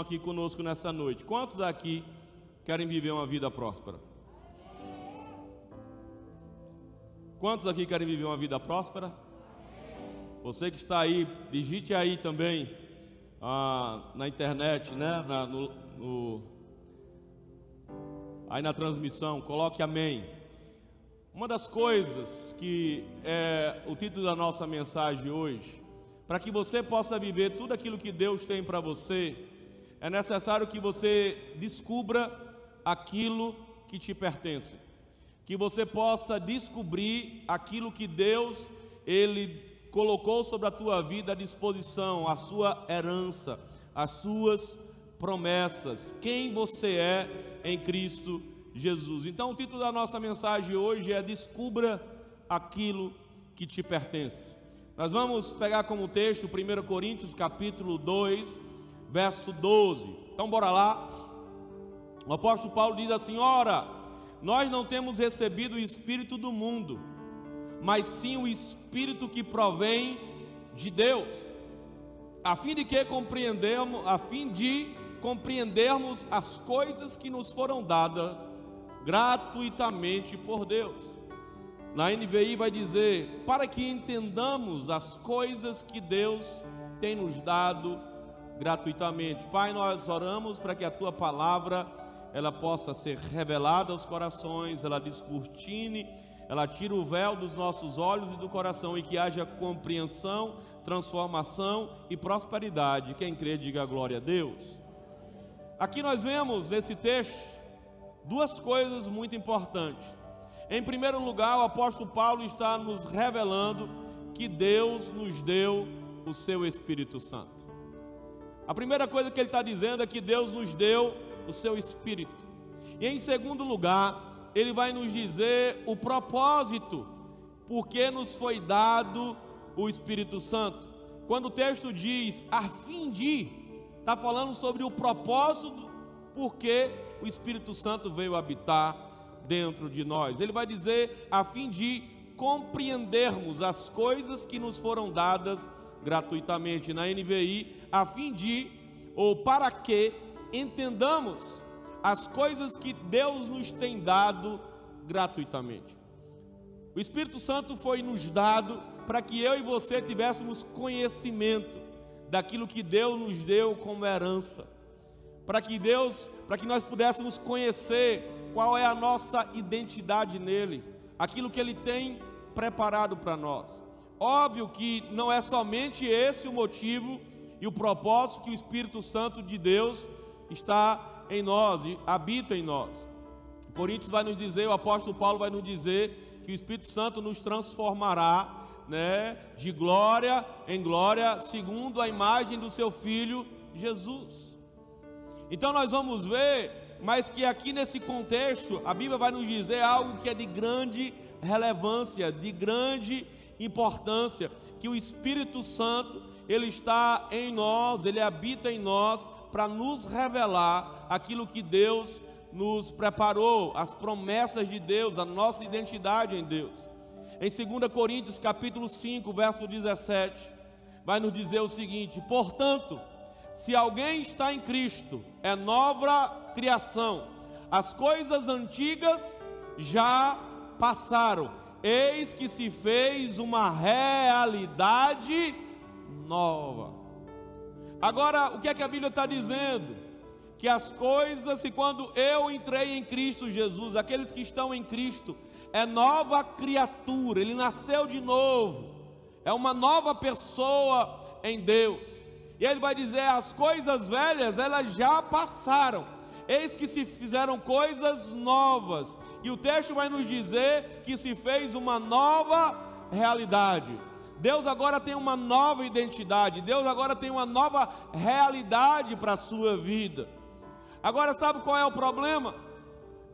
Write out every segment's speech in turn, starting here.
aqui conosco nessa noite. Quantos daqui querem viver uma vida próspera? Quantos aqui querem viver uma vida próspera? Você que está aí, digite aí também ah, na internet, né? Na, no, no, aí na transmissão, coloque amém. Uma das coisas que é o título da nossa mensagem hoje, para que você possa viver tudo aquilo que Deus tem para você, é necessário que você descubra aquilo que te pertence que você possa descobrir aquilo que Deus ele colocou sobre a tua vida à disposição, a sua herança, as suas promessas, quem você é em Cristo Jesus. Então, o título da nossa mensagem hoje é Descubra aquilo que te pertence. Nós vamos pegar como texto 1 Coríntios capítulo 2, verso 12. Então, bora lá. O apóstolo Paulo diz assim: Ora, nós não temos recebido o Espírito do mundo, mas sim o Espírito que provém de Deus, a fim de que compreendemos, a fim de compreendermos as coisas que nos foram dadas gratuitamente por Deus. Na NVI vai dizer: para que entendamos as coisas que Deus tem nos dado gratuitamente. Pai, nós oramos para que a tua palavra ela possa ser revelada aos corações, ela descortine, ela tira o véu dos nossos olhos e do coração e que haja compreensão, transformação e prosperidade. Quem crê, diga glória a Deus. Aqui nós vemos nesse texto duas coisas muito importantes. Em primeiro lugar, o apóstolo Paulo está nos revelando que Deus nos deu o seu Espírito Santo. A primeira coisa que ele está dizendo é que Deus nos deu o seu espírito. E em segundo lugar, ele vai nos dizer o propósito, porque nos foi dado o Espírito Santo. Quando o texto diz a fim de, está falando sobre o propósito, porque o Espírito Santo veio habitar dentro de nós. Ele vai dizer a fim de compreendermos as coisas que nos foram dadas gratuitamente na NVI, a fim de ou para que entendamos as coisas que Deus nos tem dado gratuitamente. O Espírito Santo foi nos dado para que eu e você tivéssemos conhecimento daquilo que Deus nos deu como herança. Para que Deus, para que nós pudéssemos conhecer qual é a nossa identidade nele, aquilo que ele tem preparado para nós. Óbvio que não é somente esse o motivo e o propósito que o Espírito Santo de Deus está em nós habita em nós. Coríntios vai nos dizer, o apóstolo Paulo vai nos dizer que o Espírito Santo nos transformará, né, de glória em glória, segundo a imagem do seu filho Jesus. Então nós vamos ver, mas que aqui nesse contexto, a Bíblia vai nos dizer algo que é de grande relevância, de grande importância, que o Espírito Santo, ele está em nós, ele habita em nós para nos revelar aquilo que Deus nos preparou, as promessas de Deus, a nossa identidade em Deus. Em 2 Coríntios capítulo 5, verso 17, vai nos dizer o seguinte: "Portanto, se alguém está em Cristo, é nova criação. As coisas antigas já passaram, eis que se fez uma realidade nova." Agora, o que é que a Bíblia está dizendo? Que as coisas, quando eu entrei em Cristo Jesus, aqueles que estão em Cristo, é nova criatura, ele nasceu de novo, é uma nova pessoa em Deus. E ele vai dizer: as coisas velhas, elas já passaram, eis que se fizeram coisas novas. E o texto vai nos dizer que se fez uma nova realidade. Deus agora tem uma nova identidade, Deus agora tem uma nova realidade para a sua vida. Agora, sabe qual é o problema?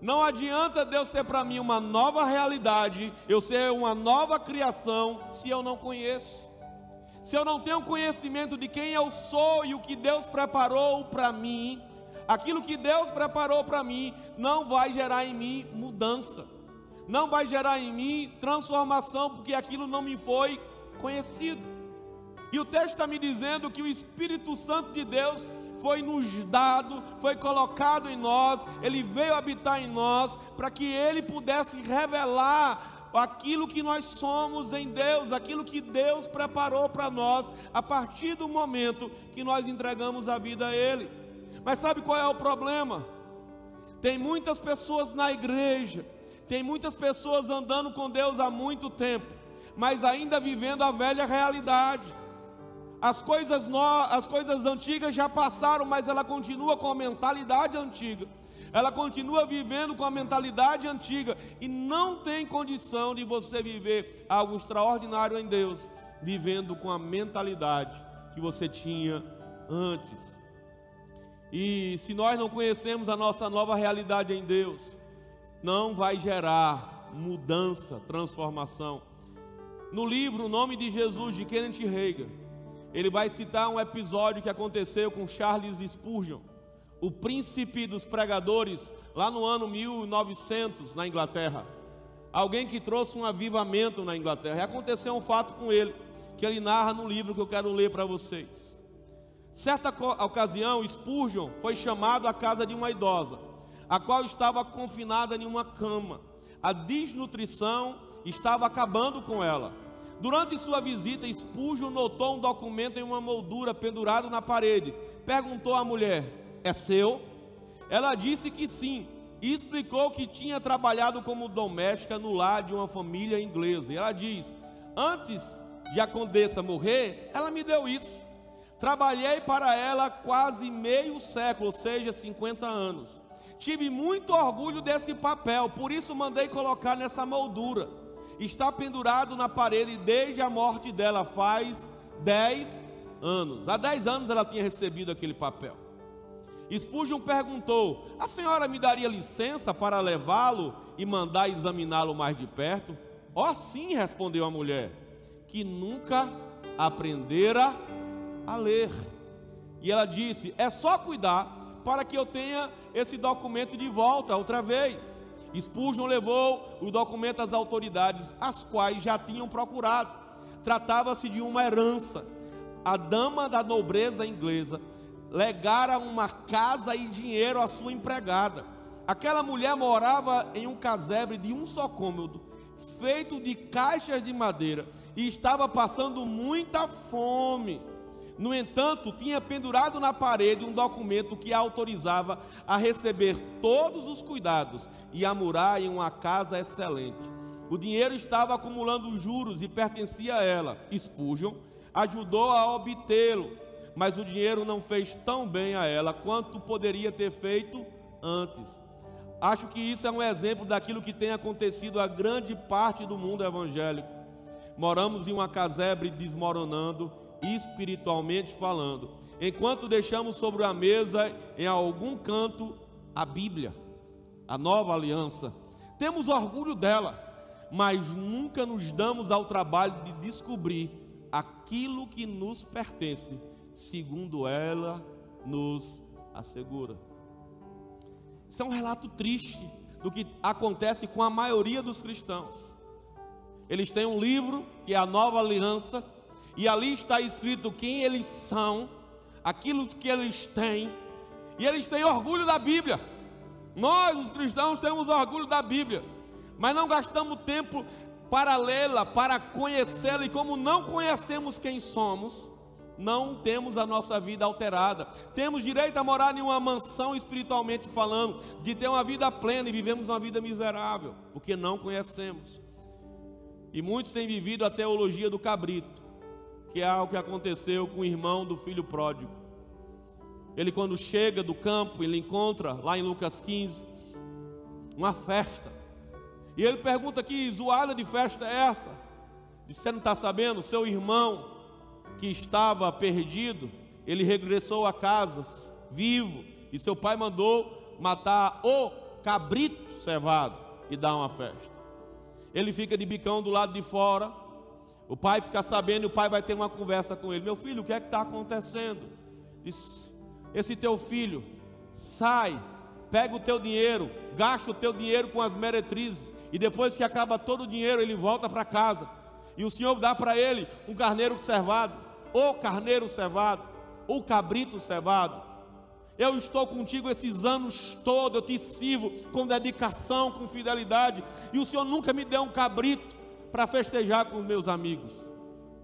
Não adianta Deus ter para mim uma nova realidade, eu ser uma nova criação, se eu não conheço. Se eu não tenho conhecimento de quem eu sou e o que Deus preparou para mim, aquilo que Deus preparou para mim não vai gerar em mim mudança, não vai gerar em mim transformação, porque aquilo não me foi conhecido. E o texto está me dizendo que o Espírito Santo de Deus foi nos dado, foi colocado em nós, ele veio habitar em nós, para que ele pudesse revelar aquilo que nós somos em Deus, aquilo que Deus preparou para nós, a partir do momento que nós entregamos a vida a Ele. Mas sabe qual é o problema? Tem muitas pessoas na igreja, tem muitas pessoas andando com Deus há muito tempo, mas ainda vivendo a velha realidade. As coisas, no, as coisas antigas já passaram, mas ela continua com a mentalidade antiga. Ela continua vivendo com a mentalidade antiga e não tem condição de você viver algo extraordinário em Deus, vivendo com a mentalidade que você tinha antes. E se nós não conhecemos a nossa nova realidade em Deus, não vai gerar mudança, transformação. No livro O Nome de Jesus de Kenneth Reagan, ele vai citar um episódio que aconteceu com Charles Spurgeon, o príncipe dos pregadores, lá no ano 1900, na Inglaterra. Alguém que trouxe um avivamento na Inglaterra. E aconteceu um fato com ele, que ele narra no livro que eu quero ler para vocês. Certa ocasião, Spurgeon foi chamado à casa de uma idosa, a qual estava confinada em uma cama. A desnutrição estava acabando com ela. Durante sua visita, Spurgeon notou um documento em uma moldura pendurado na parede. Perguntou à mulher: É seu? Ela disse que sim e explicou que tinha trabalhado como doméstica no lar de uma família inglesa. E ela diz: Antes de a condessa morrer, ela me deu isso. Trabalhei para ela quase meio século, ou seja, 50 anos. Tive muito orgulho desse papel, por isso mandei colocar nessa moldura está pendurado na parede desde a morte dela, faz 10 anos. Há 10 anos ela tinha recebido aquele papel. Spurgeon perguntou: A senhora me daria licença para levá-lo e mandar examiná-lo mais de perto? Oh, sim, respondeu a mulher, que nunca aprendera a ler. E ela disse: É só cuidar para que eu tenha esse documento de volta outra vez. Spurgeon levou o documento às autoridades, as quais já tinham procurado. Tratava-se de uma herança. A dama da nobreza inglesa legara uma casa e dinheiro à sua empregada. Aquela mulher morava em um casebre de um só cômodo, feito de caixas de madeira, e estava passando muita fome. No entanto, tinha pendurado na parede um documento que a autorizava a receber todos os cuidados e a morar em uma casa excelente. O dinheiro estava acumulando juros e pertencia a ela. Spurgeon ajudou a obtê-lo, mas o dinheiro não fez tão bem a ela quanto poderia ter feito antes. Acho que isso é um exemplo daquilo que tem acontecido a grande parte do mundo evangélico. Moramos em uma casebre desmoronando espiritualmente falando, enquanto deixamos sobre a mesa em algum canto a Bíblia, a nova aliança. Temos orgulho dela, mas nunca nos damos ao trabalho de descobrir aquilo que nos pertence, segundo ela nos assegura. Isso é um relato triste do que acontece com a maioria dos cristãos. Eles têm um livro que é a nova aliança, e ali está escrito quem eles são, aquilo que eles têm, e eles têm orgulho da Bíblia. Nós, os cristãos, temos orgulho da Bíblia, mas não gastamos tempo para lê-la, para conhecê-la, e como não conhecemos quem somos, não temos a nossa vida alterada. Temos direito a morar em uma mansão espiritualmente falando, de ter uma vida plena e vivemos uma vida miserável, porque não conhecemos. E muitos têm vivido a teologia do cabrito que é o que aconteceu com o irmão do filho pródigo. Ele, quando chega do campo, ele encontra lá em Lucas 15 uma festa. E ele pergunta: Que zoada de festa é essa? Você não está sabendo? Seu irmão que estava perdido, ele regressou a casa vivo, e seu pai mandou matar o cabrito cevado e dar uma festa. Ele fica de bicão do lado de fora, o pai fica sabendo e o pai vai ter uma conversa com ele: Meu filho, o que é que está acontecendo? Esse teu filho sai, pega o teu dinheiro, gasta o teu dinheiro com as meretrizes, e depois que acaba todo o dinheiro, ele volta para casa. E o Senhor dá para ele um carneiro cevado, ou carneiro cevado, ou cabrito cevado. Eu estou contigo esses anos todos, eu te sirvo com dedicação, com fidelidade, e o Senhor nunca me deu um cabrito para festejar com os meus amigos.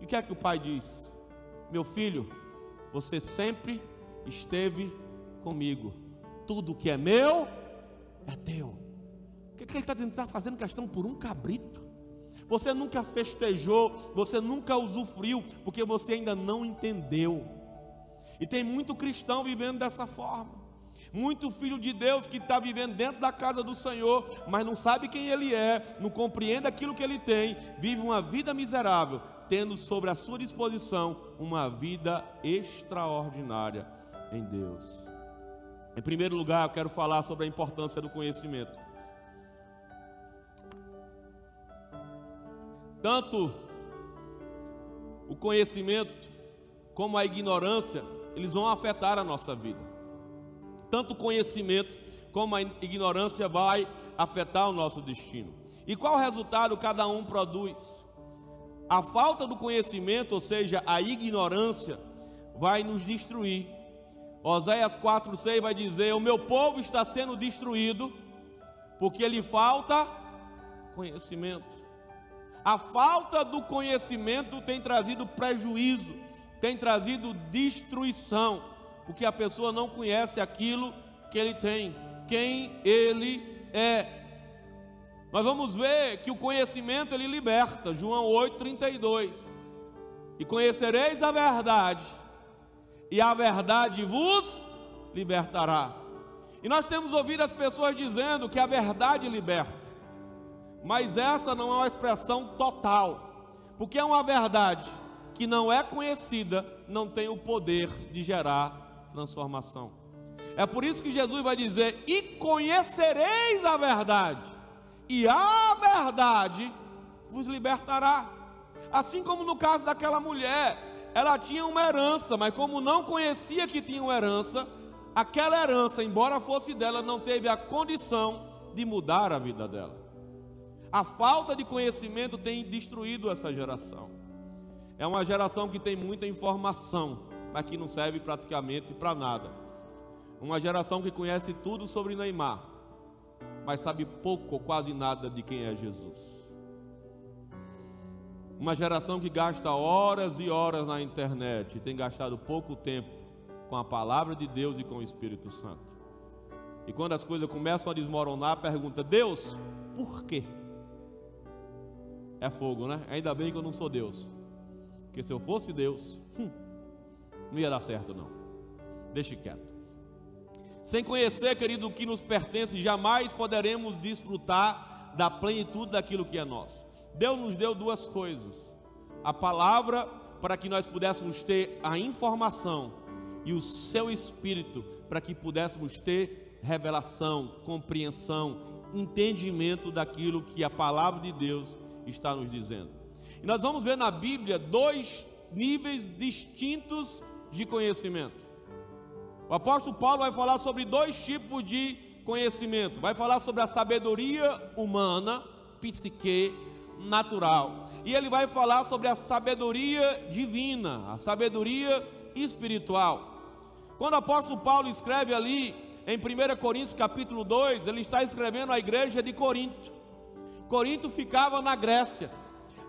E o que é que o pai diz? Meu filho, você sempre esteve comigo. Tudo que é meu é teu. O que, é que ele está dizendo? Está fazendo questão por um cabrito. Você nunca festejou, você nunca usufruiu, porque você ainda não entendeu. E tem muito cristão vivendo dessa forma. Muito filho de Deus que está vivendo dentro da casa do Senhor, mas não sabe quem ele é, não compreende aquilo que ele tem, vive uma vida miserável, tendo sobre a sua disposição uma vida extraordinária em Deus. Em primeiro lugar, eu quero falar sobre a importância do conhecimento. Tanto o conhecimento como a ignorância, eles vão afetar a nossa vida. Tanto o conhecimento como a ignorância vai afetar o nosso destino. E qual resultado cada um produz? A falta do conhecimento, ou seja, a ignorância, vai nos destruir. Oséias 4,6 vai dizer: O meu povo está sendo destruído porque lhe falta conhecimento. A falta do conhecimento tem trazido prejuízo, tem trazido destruição, porque a pessoa não conhece aquilo que ele tem, quem ele é. Nós vamos ver que o conhecimento ele liberta, João 8:32. E conhecereis a verdade, e a verdade vos libertará. E nós temos ouvido as pessoas dizendo que a verdade liberta. Mas essa não é uma expressão total, porque é uma verdade que não é conhecida, não tem o poder de gerar transformação. É por isso que Jesus vai dizer: "E conhecereis a verdade, e a verdade vos libertará". Assim como no caso daquela mulher, ela tinha uma herança, mas como não conhecia que tinha uma herança, aquela herança, embora fosse dela, não teve a condição de mudar a vida dela. A falta de conhecimento tem destruído essa geração. É uma geração que tem muita informação, mas que não serve praticamente para nada. Uma geração que conhece tudo sobre Neymar, mas sabe pouco ou quase nada de quem é Jesus. Uma geração que gasta horas e horas na internet e tem gastado pouco tempo com a palavra de Deus e com o Espírito Santo. E quando as coisas começam a desmoronar, pergunta: Deus, por quê? é fogo, né? Ainda bem que eu não sou Deus. Porque se eu fosse Deus, hum, não ia dar certo, não. Deixe quieto. Sem conhecer, querido, o que nos pertence, jamais poderemos desfrutar da plenitude daquilo que é nosso. Deus nos deu duas coisas: a palavra, para que nós pudéssemos ter a informação, e o seu espírito, para que pudéssemos ter revelação, compreensão, entendimento daquilo que a palavra de Deus está nos dizendo. E nós vamos ver na Bíblia dois níveis distintos de conhecimento. O apóstolo Paulo vai falar sobre dois tipos de conhecimento. Vai falar sobre a sabedoria humana, psique, natural. E ele vai falar sobre a sabedoria divina, a sabedoria espiritual. Quando o apóstolo Paulo escreve ali em 1 Coríntios capítulo 2, ele está escrevendo à igreja de Corinto. Corinto ficava na Grécia.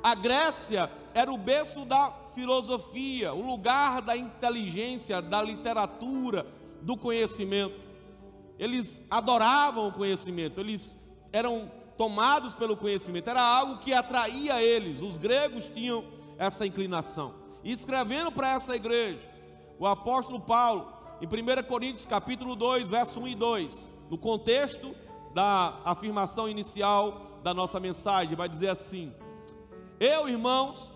A Grécia era o berço da filosofia, o lugar da inteligência, da literatura, do conhecimento. Eles adoravam o conhecimento, eles eram tomados pelo conhecimento, era algo que atraía eles. Os gregos tinham essa inclinação. E escrevendo para essa igreja, o apóstolo Paulo, em 1 Coríntios capítulo 2, verso 1 e 2, no contexto da afirmação inicial da nossa mensagem, vai dizer assim: Eu, irmãos,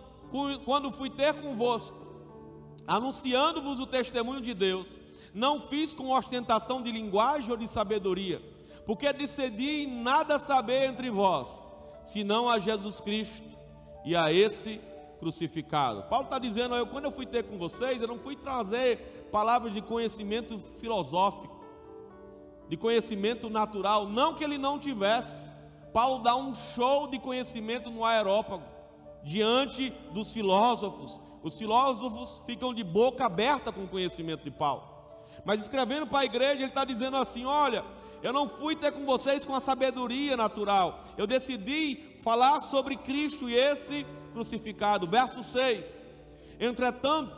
quando fui ter convosco, anunciando-vos o testemunho de Deus, não fiz com ostentação de linguagem ou de sabedoria, porque decidi nada saber entre vós, senão a Jesus Cristo e a esse crucificado. Paulo está dizendo, eu, quando eu fui ter com vocês, eu não fui trazer palavras de conhecimento filosófico, de conhecimento natural, não que ele não tivesse, Paulo dá um show de conhecimento no aerópago, diante dos filósofos. Os filósofos ficam de boca aberta com o conhecimento de Paulo. Mas escrevendo para a igreja, ele está dizendo assim: olha, eu não fui ter com vocês com a sabedoria natural. Eu decidi falar sobre Cristo e esse crucificado. Verso 6. Entretanto,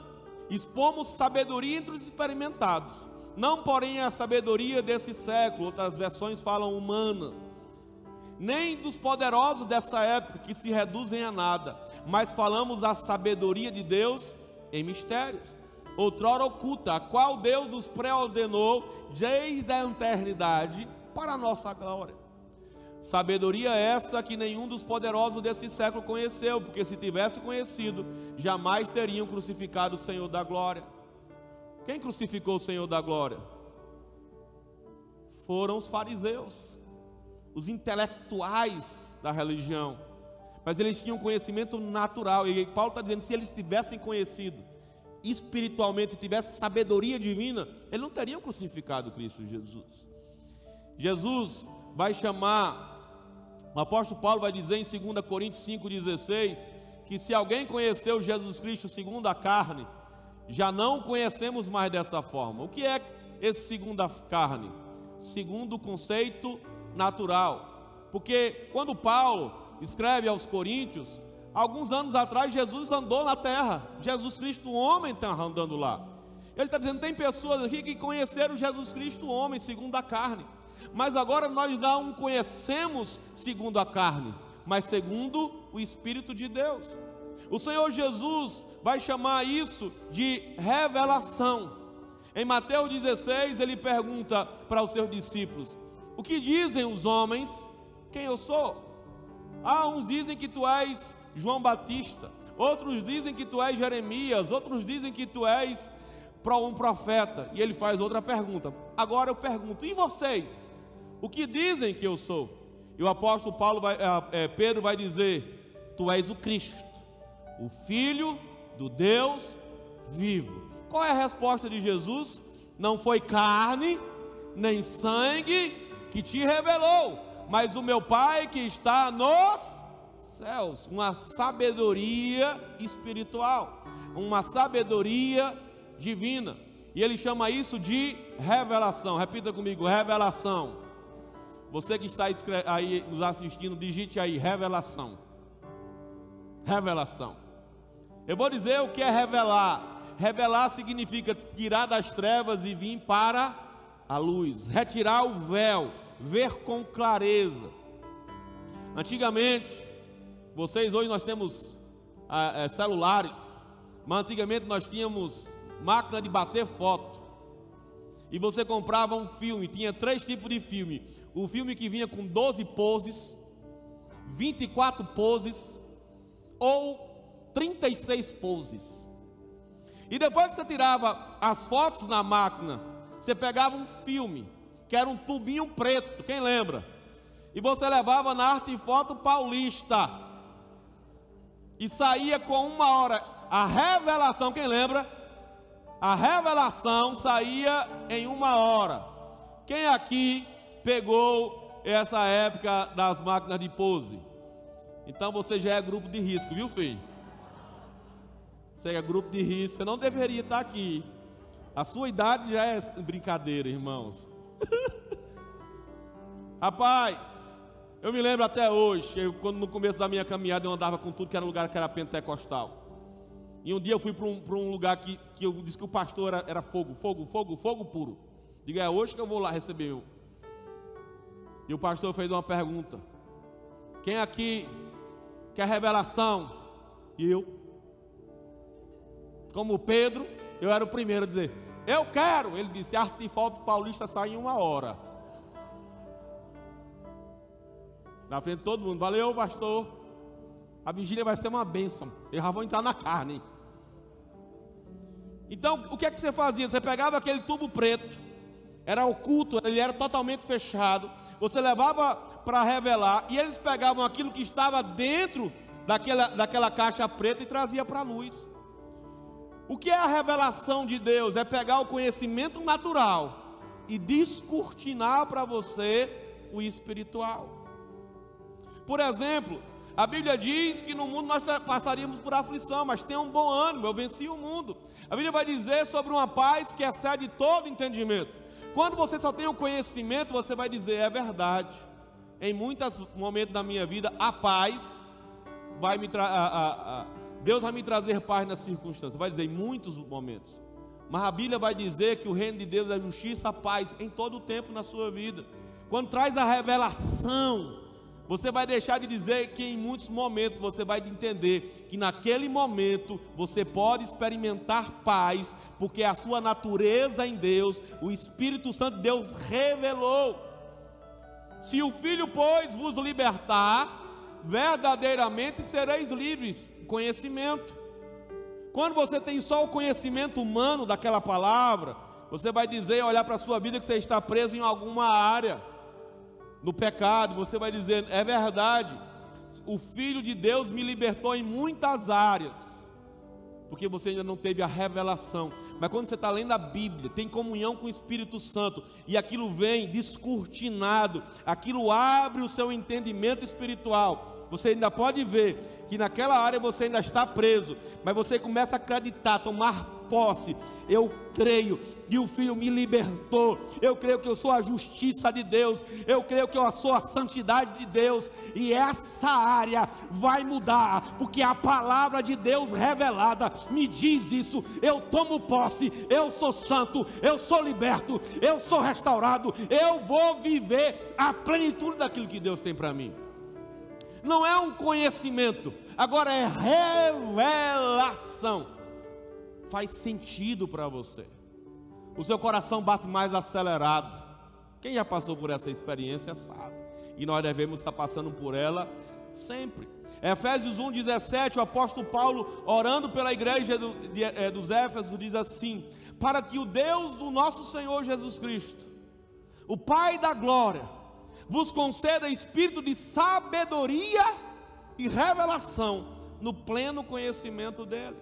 expomos sabedoria entre os experimentados, não porém a sabedoria desse século, outras versões falam humana, nem dos poderosos dessa época que se reduzem a nada, mas falamos a sabedoria de Deus em mistérios, outrora oculta, a qual Deus nos pré-ordenou desde a eternidade para a nossa glória. Sabedoria essa que nenhum dos poderosos desse século conheceu, porque se tivesse conhecido, jamais teriam crucificado o Senhor da glória. Quem crucificou o Senhor da glória? Foram os fariseus, os intelectuais da religião. Mas eles tinham conhecimento natural, e Paulo está dizendo: se eles tivessem conhecido espiritualmente, tivessem sabedoria divina, eles não teriam crucificado Cristo Jesus. Jesus vai chamar o apóstolo Paulo vai dizer em 2 Coríntios 5,16 que se alguém conheceu Jesus Cristo segundo a carne, já não conhecemos mais dessa forma. O que é esse segundo a carne? Segundo o conceito natural. Porque quando Paulo escreve aos Coríntios, alguns anos atrás Jesus andou na terra. Jesus Cristo, homem, está andando lá. Ele está dizendo: tem pessoas aqui que conheceram Jesus Cristo, homem, segundo a carne mas agora nós não conhecemos segundo a carne, mas segundo o Espírito de Deus. O Senhor Jesus vai chamar isso de revelação. Em Mateus 16, ele pergunta para os seus discípulos: O que dizem os homens? Quem eu sou? Ah, uns dizem que tu és João Batista, outros dizem que tu és Jeremias, outros dizem que tu és um profeta. E ele faz outra pergunta. Agora eu pergunto: e vocês? O que dizem que eu sou? E o apóstolo Paulo vai, é, Pedro vai dizer: Tu és o Cristo, o Filho do Deus vivo. Qual é a resposta de Jesus? Não foi carne, nem sangue que te revelou, mas o meu Pai que está nos céus. Uma sabedoria espiritual, uma sabedoria divina. E ele chama isso de revelação. Repita comigo: revelação. Você que está aí nos assistindo, digite aí revelação. Revelação. Eu vou dizer o que é revelar. Revelar significa tirar das trevas e vir para a luz, retirar o véu, ver com clareza. Antigamente, vocês hoje nós temos ah, é, celulares, mas antigamente nós tínhamos máquina de bater foto. E você comprava um filme, tinha três tipos de filme: o filme que vinha com 12 poses, 24 poses ou 36 poses. E depois que você tirava as fotos na máquina, você pegava um filme, que era um tubinho preto, quem lembra? E você levava na arte foto paulista. E saía com uma hora. A revelação, quem lembra? A revelação saía em uma hora. Quem aqui pegou essa época das máquinas de pose. Então você já é grupo de risco, viu, filho? Você é grupo de risco, você não deveria estar aqui. A sua idade já é brincadeira, irmãos. Rapaz, eu me lembro até hoje, eu, quando no começo da minha caminhada eu andava com tudo que era lugar que era pentecostal. E um dia eu fui para um, um, lugar que, que eu disse que o pastor era, era fogo, fogo, fogo, fogo puro. Diga, é hoje que eu vou lá receber meu, e o pastor fez uma pergunta: Quem aqui quer revelação? E eu, como Pedro, eu era o primeiro a dizer: Eu quero. Ele disse: Arte de Foto Paulista sai em uma hora. Na frente de todo mundo, valeu, pastor. A vigília vai ser uma bênção. Eu já vou entrar na carne. Então, o que é que você fazia? Você pegava aquele tubo preto, era oculto, ele era totalmente fechado você levava para revelar, e eles pegavam aquilo que estava dentro daquela, daquela caixa preta e trazia para a luz. O que é a revelação de Deus? É pegar o conhecimento natural e descortinar para você o espiritual. Por exemplo, A Bíblia diz que no mundo nós passaríamos por aflição, mas tenha um bom ânimo, eu venci o mundo. A Bíblia vai dizer sobre uma paz que excede todo entendimento. Quando você só tem o conhecimento, você vai dizer, é verdade. Em muitos momentos da minha vida, a paz vai me tra Deus vai me trazer paz nas circunstâncias. Vai dizer em muitos momentos. Mas a Bíblia vai dizer que o reino de Deus é justiça, paz em todo o tempo na sua vida. Quando traz a revelação, você vai deixar de dizer que em muitos momentos você vai entender que naquele momento você pode experimentar paz, porque a sua natureza em Deus, o Espírito Santo de Deus revelou. Se o Filho, pois, vos libertar, verdadeiramente sereis livres. Conhecimento. Quando você tem só o conhecimento humano daquela palavra, você vai dizer, olhar para a sua vida que você está preso em alguma área no pecado, você vai dizer: é verdade, o Filho de Deus me libertou em muitas áreas, porque você ainda não teve a revelação. Mas quando você está lendo a Bíblia, tem comunhão com o Espírito Santo, e aquilo vem descortinado, aquilo abre o seu entendimento espiritual. Você ainda pode ver que naquela área você ainda está preso, mas você começa a acreditar, tomar posse. Eu creio que o Filho me libertou. Eu creio que eu sou a justiça de Deus. Eu creio que eu sou a santidade de Deus. E essa área vai mudar, porque a palavra de Deus revelada me diz isso. Eu tomo posse. Eu sou santo. Eu sou liberto. Eu sou restaurado. Eu vou viver a plenitude daquilo que Deus tem para mim. Não é um conhecimento, agora é revelação faz sentido para você. O seu coração bate mais acelerado. Quem já passou por essa experiência sabe. E nós devemos estar passando por ela sempre. Efésios 1,17, o apóstolo Paulo, orando pela igreja do, de, é, dos Éfesos, diz assim: Para que o Deus do nosso Senhor Jesus Cristo, o Pai da glória, vos conceda espírito de sabedoria e revelação no pleno conhecimento dele.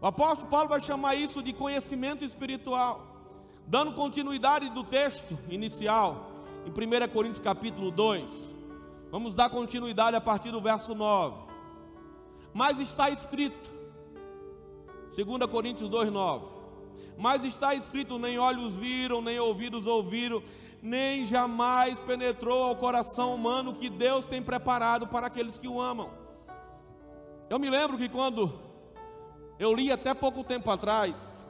O apóstolo Paulo vai chamar isso de conhecimento espiritual. Dando continuidade do texto inicial, em 1 Coríntios capítulo 2, vamos dar continuidade a partir do verso 9. Mas está escrito, 2 Coríntios 2, 9. Mas está escrito: nem olhos viram, nem ouvidos ouviram, nem jamais penetrou ao coração humano que Deus tem preparado para aqueles que o amam. Eu me lembro que quando eu li até pouco tempo atrás,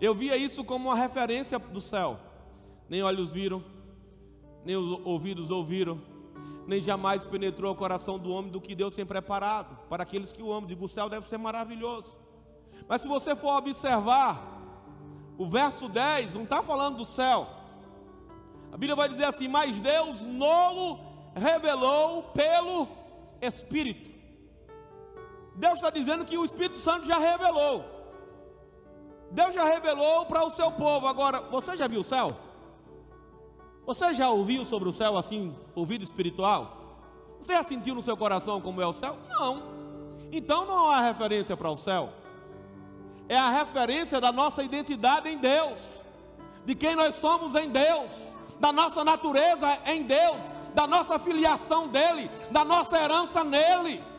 eu via isso como uma referência do céu. Nem olhos viram, nem ouvidos ouviram, nem jamais penetrou o coração do homem do que Deus tem preparado para aqueles que o amam. Digo, o céu deve ser maravilhoso. Mas se você for observar, o verso 10 não está falando do céu. A Bíblia vai dizer assim: Mas Deus nolo revelou pelo Espírito. Deus está dizendo que o Espírito Santo já revelou. Deus já revelou para o seu povo. Agora, você já viu o céu? Você já ouviu sobre o céu assim, ouvido espiritual? Você já sentiu no seu coração como é o céu? Não. Então não há referência para o céu. É a referência da nossa identidade em Deus, de quem nós somos em Deus, da nossa natureza em Deus, da nossa filiação dele, da nossa herança nele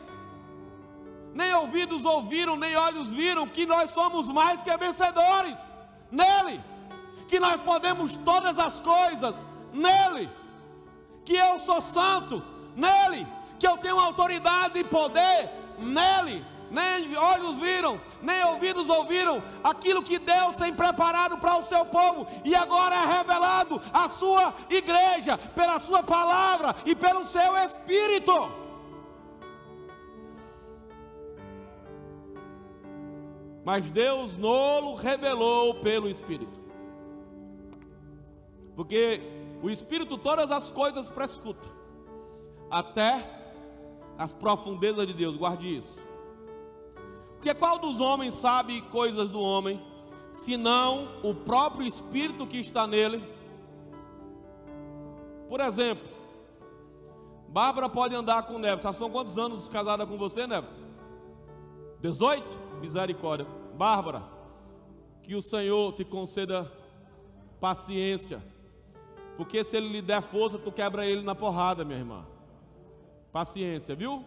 nem ouvidos ouviram, nem olhos viram, que nós somos mais que vencedores nele, que nós podemos todas as coisas nele, que eu sou santo nele, que eu tenho autoridade e poder nele. Nem olhos viram, nem ouvidos ouviram aquilo que Deus tem preparado para o seu povo, e agora é revelado à sua igreja, pela sua palavra e pelo seu Espírito. mas Deus nolo revelou pelo Espírito. Porque o Espírito todas as coisas prescuta, até as profundezas de Deus, guarde isso. Porque qual dos homens sabe coisas do homem, senão o próprio Espírito que está nele? Por exemplo, Bárbara pode andar com Neves. São quantos anos casada com você, Neves? 18? misericórdia. Bárbara, que o Senhor te conceda paciência, porque se Ele lhe der força, tu quebra ele na porrada, minha irmã. Paciência, viu?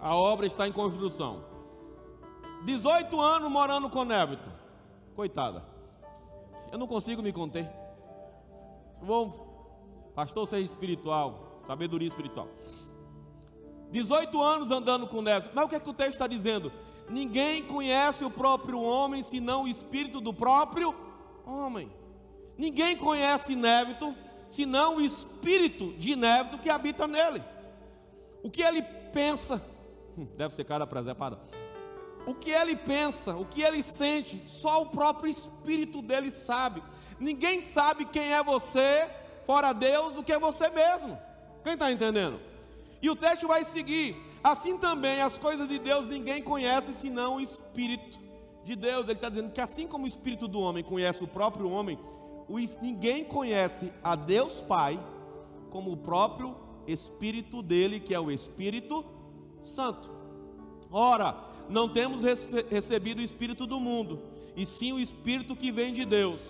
A obra está em construção. 18 anos morando com Névito. Coitada. Eu não consigo me conter. Vou, pastor, seja espiritual, sabedoria espiritual. 18 anos andando com Névito. Mas o que, é que o texto está dizendo? Ninguém conhece o próprio homem senão o espírito do próprio homem. Ninguém conhece Névito senão o espírito de Névito que habita nele. O que ele pensa, hum, deve ser cara presepada. O que ele pensa, o que ele sente, só o próprio espírito dele sabe. Ninguém sabe quem é você, fora Deus, do que é você mesmo. Quem está entendendo? E o texto vai seguir. Assim também as coisas de Deus ninguém conhece senão o Espírito de Deus. Ele está dizendo que assim como o Espírito do homem conhece o próprio homem, ninguém conhece a Deus Pai como o próprio Espírito dele, que é o Espírito Santo. Ora, não temos recebido o Espírito do mundo, e sim o Espírito que vem de Deus,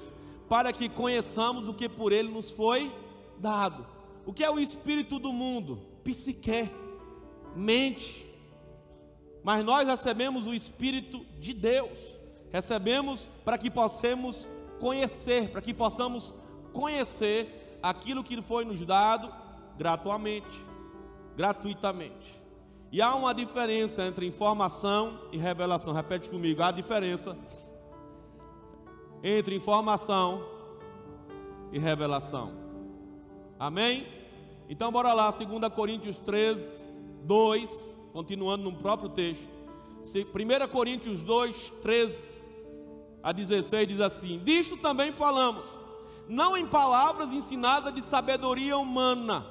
para que conheçamos o que por ele nos foi dado. O que é o Espírito do mundo? Psique, mente. Mas nós recebemos o Espírito de Deus, recebemos para que possamos conhecer, para que possamos conhecer aquilo que foi nos dado gratuitamente, gratuitamente. E há uma diferença entre informação e revelação. Repete comigo, há diferença entre informação e revelação. Amém? Então bora lá, 2 Coríntios 13, 2, continuando no próprio texto. 1 Coríntios 2, 13 a 16 diz assim: Disto também falamos, não em palavras ensinadas de sabedoria humana,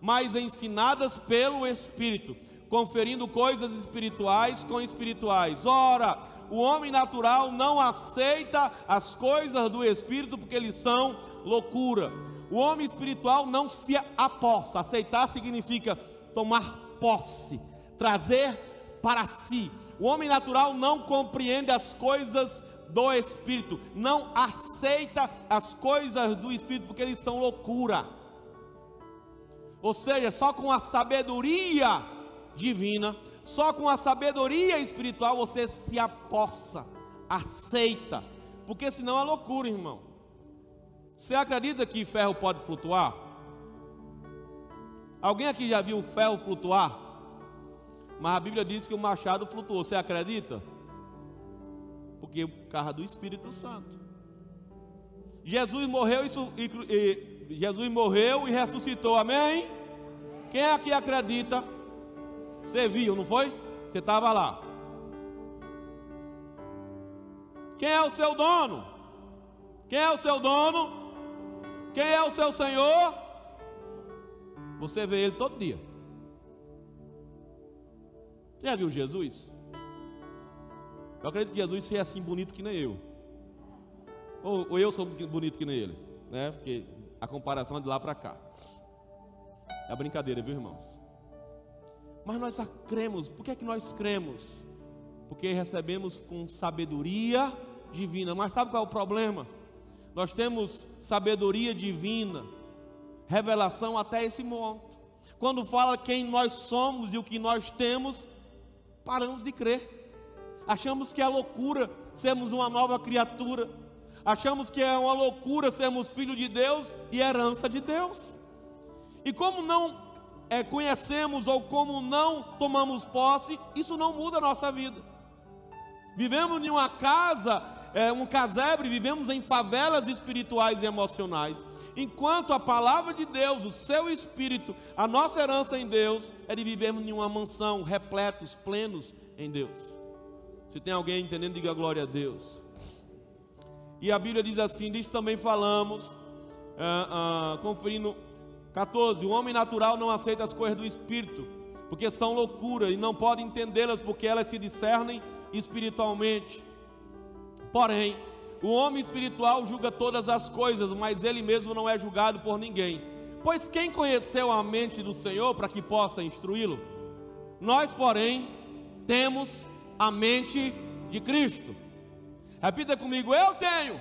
mas ensinadas pelo Espírito, conferindo coisas espirituais com espirituais. Ora, o homem natural não aceita as coisas do Espírito porque eles são loucura. O homem espiritual não se aposta. Aceitar significa tomar posse, trazer para si. O homem natural não compreende as coisas do Espírito, não aceita as coisas do Espírito porque eles são loucura. Ou seja, só com a sabedoria divina, só com a sabedoria espiritual você se apossa, aceita, porque senão é loucura, irmão. Você acredita que ferro pode flutuar? Alguém aqui já viu ferro flutuar? Mas a Bíblia diz que o machado flutuou. Você acredita? Porque o carro do Espírito Santo. Jesus morreu e, e, Jesus morreu e ressuscitou. Amém? Quem aqui acredita? Você viu, não foi? Você estava lá. Quem é o seu dono? Quem é o seu dono? Quem é o seu Senhor? Você vê ele todo dia. Você já viu Jesus? Eu acredito que Jesus seja assim bonito que nem eu. Ou, ou, eu sou bonito que nem ele, né? Porque a comparação é de lá para cá. É brincadeira, viu, irmãos? Mas nós cremos. Por que é que nós cremos? Porque recebemos com sabedoria divina. Mas sabe qual é o problema? Nós temos sabedoria divina, revelação até esse momento. Quando fala quem nós somos e o que nós temos, paramos de crer. Achamos que é loucura sermos uma nova criatura. Achamos que é uma loucura sermos filho de Deus e herança de Deus. E como não é, conhecemos ou como não tomamos posse, isso não muda a nossa vida. Vivemos em uma casa, é, um casebre, vivemos em favelas espirituais e emocionais. Enquanto a palavra de Deus, o seu espírito, a nossa herança em Deus, é de vivermos em uma mansão, repletos, plenos em Deus. Se tem alguém entendendo, diga glória a Deus. E a Bíblia diz assim: disso também falamos, ah, ah, conferindo 14: o homem natural não aceita as coisas do espírito, porque são loucura e não pode entendê-las, porque elas se discernem espiritualmente. Porém, o homem espiritual julga todas as coisas, mas ele mesmo não é julgado por ninguém. Pois quem conheceu a mente do Senhor para que possa instruí-lo? Nós, porém, temos a mente de Cristo. Repita comigo: Eu tenho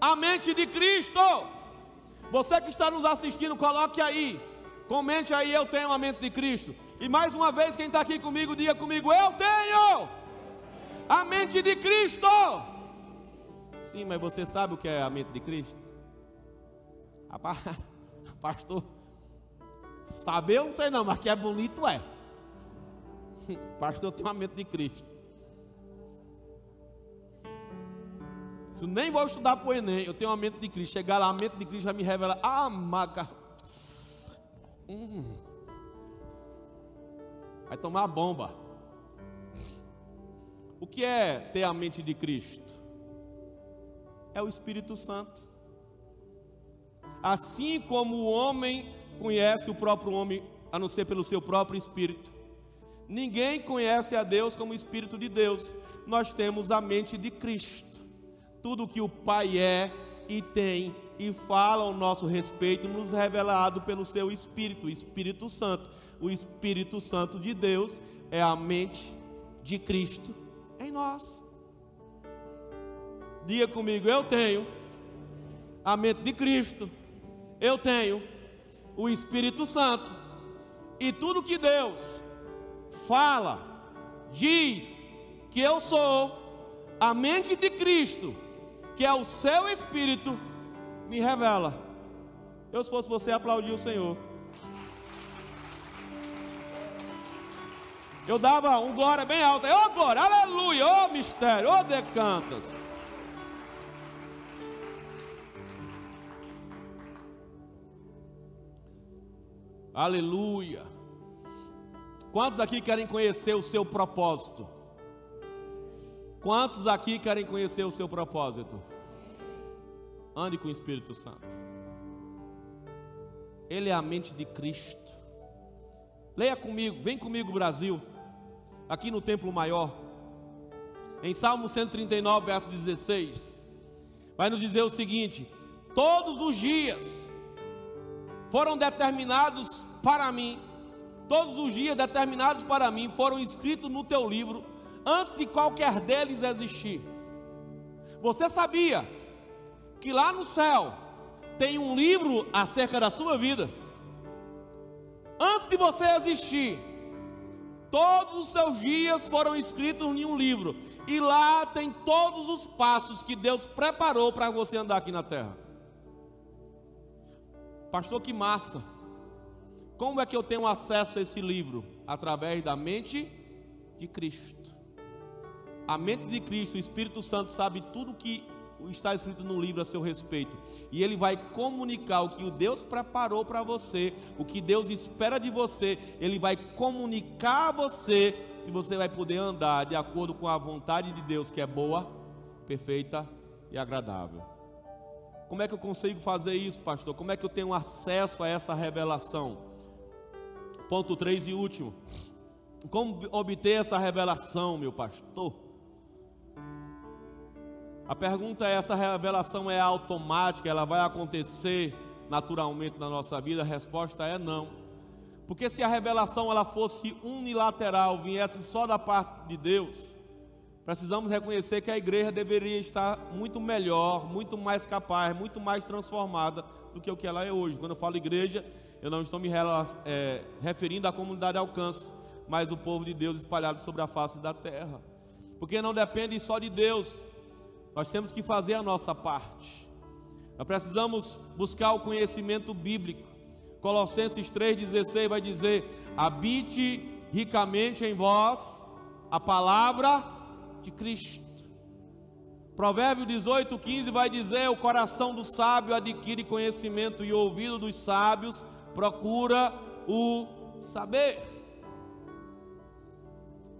a mente de Cristo. Você que está nos assistindo, coloque aí Comente aí, eu tenho a mente de Cristo. E mais uma vez, quem está aqui comigo, diga comigo: Eu tenho a mente de Cristo. Sim, mas você sabe o que é a mente de Cristo? Pastor, saber eu não sei não, mas que é bonito é. Pastor tem uma mente de Cristo. Se nem vou estudar para o Enem, eu tenho uma mente de Cristo. Chegar lá, a mente de Cristo vai me revelar. Ah, maca. Hum. Vai tomar a bomba. O que é ter a mente de Cristo? É o Espírito Santo. Assim como o homem conhece o próprio homem, a não ser pelo seu próprio espírito, ninguém conhece a Deus como o Espírito de Deus. Nós temos a mente de Cristo. Tudo que o Pai é e tem e fala ao nosso respeito, nos revelado pelo seu Espírito, o Espírito Santo. O Espírito Santo de Deus é a mente de Cristo em nós. Diga comigo, eu tenho a mente de Cristo, eu tenho o Espírito Santo, e tudo que Deus fala, diz que eu sou a mente de Cristo, que é o seu Espírito, me revela. Eu, se fosse você, aplaudir o Senhor. Eu dava um glória bem alto. Oh, glória, aleluia, oh, mistério, oh, decantas. Aleluia. Quantos aqui querem conhecer o seu propósito? Quantos aqui querem conhecer o seu propósito? Ande com o Espírito Santo. Ele é a mente de Cristo. Leia comigo, vem comigo, Brasil. Aqui no templo maior. Em Salmo 139, verso 16. Vai nos dizer o seguinte: Todos os dias foram determinados para mim, todos os dias determinados para mim foram escritos no teu livro, antes de qualquer deles existir. Você sabia que lá no céu tem um livro acerca da sua vida. Antes de você existir, todos os seus dias foram escritos em um livro, e lá tem todos os passos que Deus preparou para você andar aqui na terra. Pastor, que massa! Como é que eu tenho acesso a esse livro? Através da mente de Cristo. A mente de Cristo, o Espírito Santo sabe tudo que está escrito no livro a seu respeito. E ele vai comunicar o que o Deus preparou para você, o que Deus espera de você. Ele vai comunicar a você e você vai poder andar de acordo com a vontade de Deus, que é boa, perfeita e agradável. Como é que eu consigo fazer isso, pastor? Como é que eu tenho acesso a essa revelação? Ponto 3 e último. Como obter essa revelação, meu pastor? A pergunta é: essa revelação é automática? Ela vai acontecer naturalmente na nossa vida? A resposta é não. Porque se a revelação ela fosse unilateral, viesse só da parte de Deus, precisamos reconhecer que a igreja deveria estar muito melhor, muito mais capaz, muito mais transformada do que o que ela é hoje. Quando eu falo igreja, eu não estou me é, referindo à comunidade alcance, mas o povo de Deus espalhado sobre a face da terra. Porque não depende só de Deus, nós temos que fazer a nossa parte. Nós precisamos buscar o conhecimento bíblico. Colossenses 3,16 vai dizer: habite ricamente em vós a palavra de Cristo. Provérbio 18,15 vai dizer: o coração do sábio adquire conhecimento e o ouvido dos sábios procura o saber.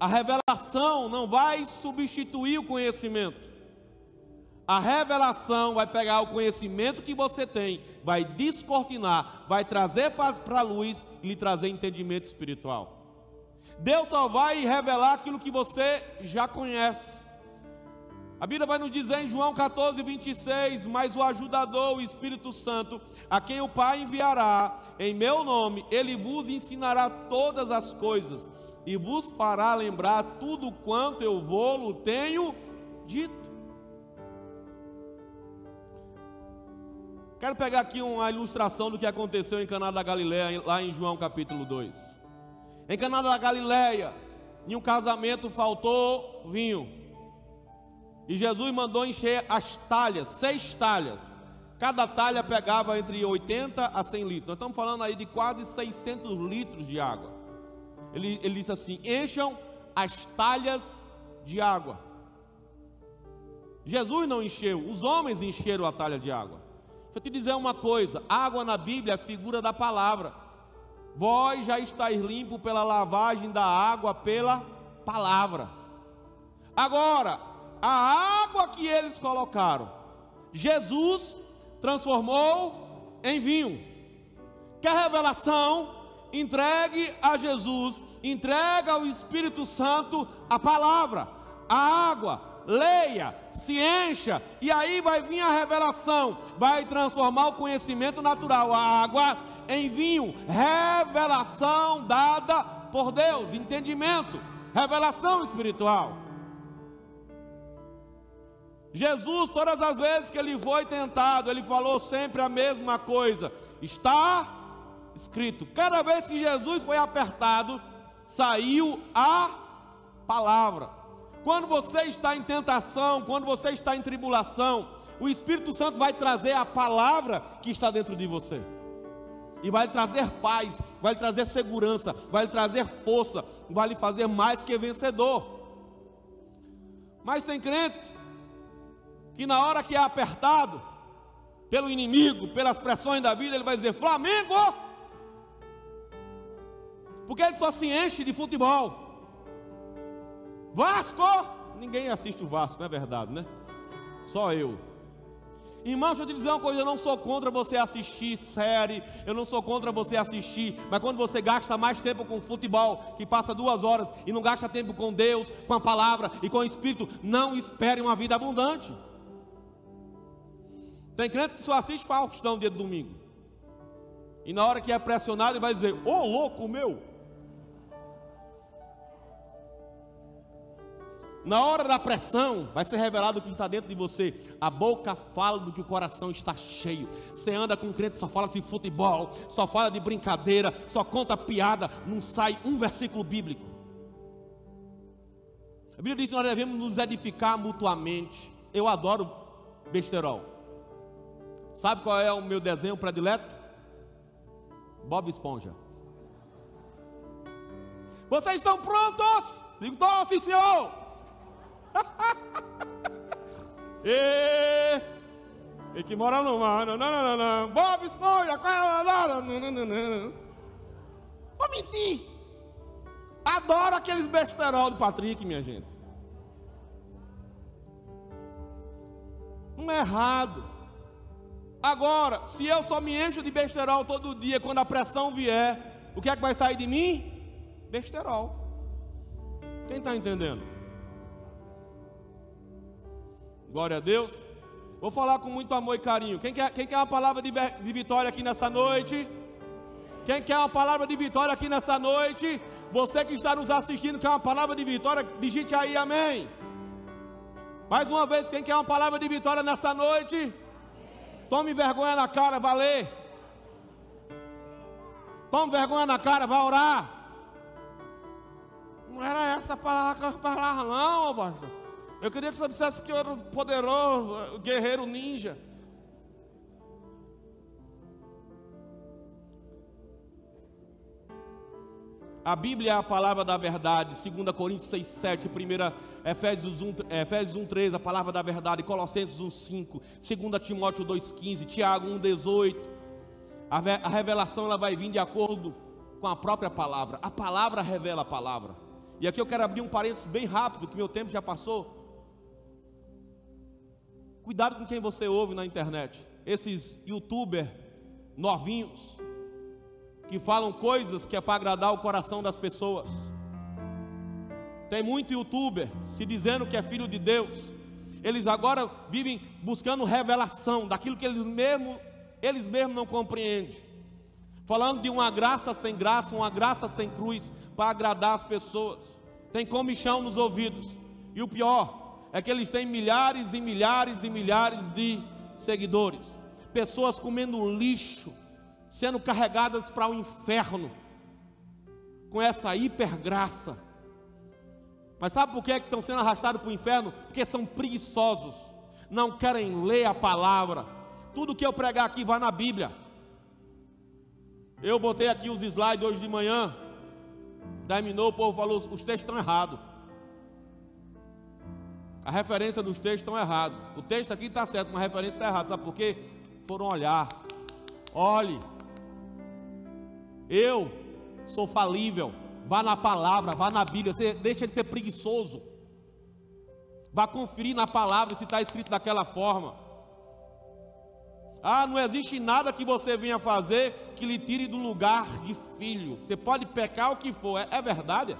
A revelação não vai substituir o conhecimento. A revelação vai pegar o conhecimento que você tem, vai descortinar, vai trazer para a luz e lhe trazer entendimento espiritual. Deus só vai revelar aquilo que você já conhece. A Bíblia vai nos dizer em João 14, 26: Mas o ajudador, o Espírito Santo, a quem o Pai enviará em meu nome, ele vos ensinará todas as coisas e vos fará lembrar tudo quanto eu vou tenho dito. Quero pegar aqui uma ilustração do que aconteceu em Caná da Galileia, lá em João capítulo 2. Em Caná da Galileia, em um casamento faltou vinho. E Jesus mandou encher as talhas, seis talhas. Cada talha pegava entre 80 a 100 litros. Nós estamos falando aí de quase 600 litros de água. Ele, ele disse assim: encham as talhas de água. Jesus não encheu, os homens encheram a talha de água. Eu te dizer uma coisa: água na Bíblia é figura da palavra. Vós já estáis limpo pela lavagem da água pela palavra. Agora, a água que eles colocaram, Jesus transformou em vinho. Quer revelação? Entregue a Jesus, entrega ao Espírito Santo a palavra, a água, leia, se encha, e aí vai vir a revelação, vai transformar o conhecimento natural, a água, em vinho, revelação dada por Deus, entendimento, revelação espiritual. Jesus, todas as vezes que ele foi tentado, ele falou sempre a mesma coisa: está escrito. Cada vez que Jesus foi apertado, saiu a palavra. Quando você está em tentação, quando você está em tribulação, o Espírito Santo vai trazer a palavra que está dentro de você. E vai lhe trazer paz, vai lhe trazer segurança, vai lhe trazer força, vai lhe fazer mais que vencedor. Mas tem crente que na hora que é apertado pelo inimigo, pelas pressões da vida, ele vai dizer: Flamengo! Porque ele só se enche de futebol. Vasco! Ninguém assiste o Vasco, não é verdade, né? Só eu. Irmão, deixa eu te dizer uma coisa: eu não sou contra você assistir série, eu não sou contra você assistir, mas quando você gasta mais tempo com futebol, que passa duas horas, e não gasta tempo com Deus, com a palavra e com o Espírito, não espere uma vida abundante. Tem crente que só assiste Faustão dia de domingo, e na hora que é pressionado, ele vai dizer: Ô oh, louco meu, Na hora da pressão, vai ser revelado o que está dentro de você. A boca fala do que o coração está cheio. Você anda com um crente, só fala de futebol, só fala de brincadeira, só conta piada, não sai um versículo bíblico. A Bíblia diz que nós devemos nos edificar mutuamente. Eu adoro besterol. Sabe qual é o meu desenho predileto? Bob Esponja. Vocês estão prontos? Digo, sim, senhor. E, que mora no mar. Não. Bob Esponja, qual a Não, não, não, não. Vou mentir. Adoro aqueles besterol do Patrick, minha gente. Não é errado. Agora, se eu só me encho de besterol todo dia, quando a pressão vier, o que é que vai sair de mim? Besterol. Quem está entendendo? Glória a Deus. Vou falar com muito amor e carinho. Quem quer, quem quer uma palavra de, de vitória aqui nessa noite? Quem quer uma palavra de vitória aqui nessa noite? Você que está nos assistindo, quer uma palavra de vitória? Digite aí, amém. Mais uma vez, quem quer uma palavra de vitória nessa noite? Tome vergonha na cara, valer. Tome vergonha na cara, vai orar. Não era essa palavra falava, não, pastor. Eu queria que você dissesse que eu era poderoso, guerreiro ninja. A Bíblia é a palavra da verdade, 2 Coríntios 6, 7, 1 Efésios 1, Efésios 1, 3, a palavra da verdade, Colossenses 1, 5, 2 Timóteo 2, 15, Tiago 1, 18. A revelação ela vai vir de acordo com a própria palavra. A palavra revela a palavra. E aqui eu quero abrir um parênteses bem rápido, que meu tempo já passou. Cuidado com quem você ouve na internet. Esses youtubers novinhos que falam coisas que é para agradar o coração das pessoas. Tem muito youtuber se dizendo que é filho de Deus. Eles agora vivem buscando revelação daquilo que eles mesmos eles mesmos não compreendem. Falando de uma graça sem graça, uma graça sem cruz para agradar as pessoas. Tem comichão nos ouvidos. E o pior, é que eles têm milhares e milhares e milhares de seguidores. pessoas comendo lixo, sendo carregadas para o inferno, com essa hipergraça. Mas sabe por que, é que estão sendo arrastados para o inferno? Porque são preguiçosos, não querem ler a palavra. Tudo que eu pregar aqui vai na Bíblia. Eu botei aqui os slides hoje de manhã. Terminou, o povo falou: os textos estão errados. A referência dos textos estão errados. O texto aqui está certo, mas a referência está errada. Sabe por quê? Foram olhar. Olhe. Eu sou falível. Vá na palavra, vá na Bíblia. Você deixa de ser preguiçoso. Vá conferir na palavra se está escrito daquela forma. Ah, não existe nada que você venha fazer que lhe tire do lugar de filho. Você pode pecar o que for, é, é verdade.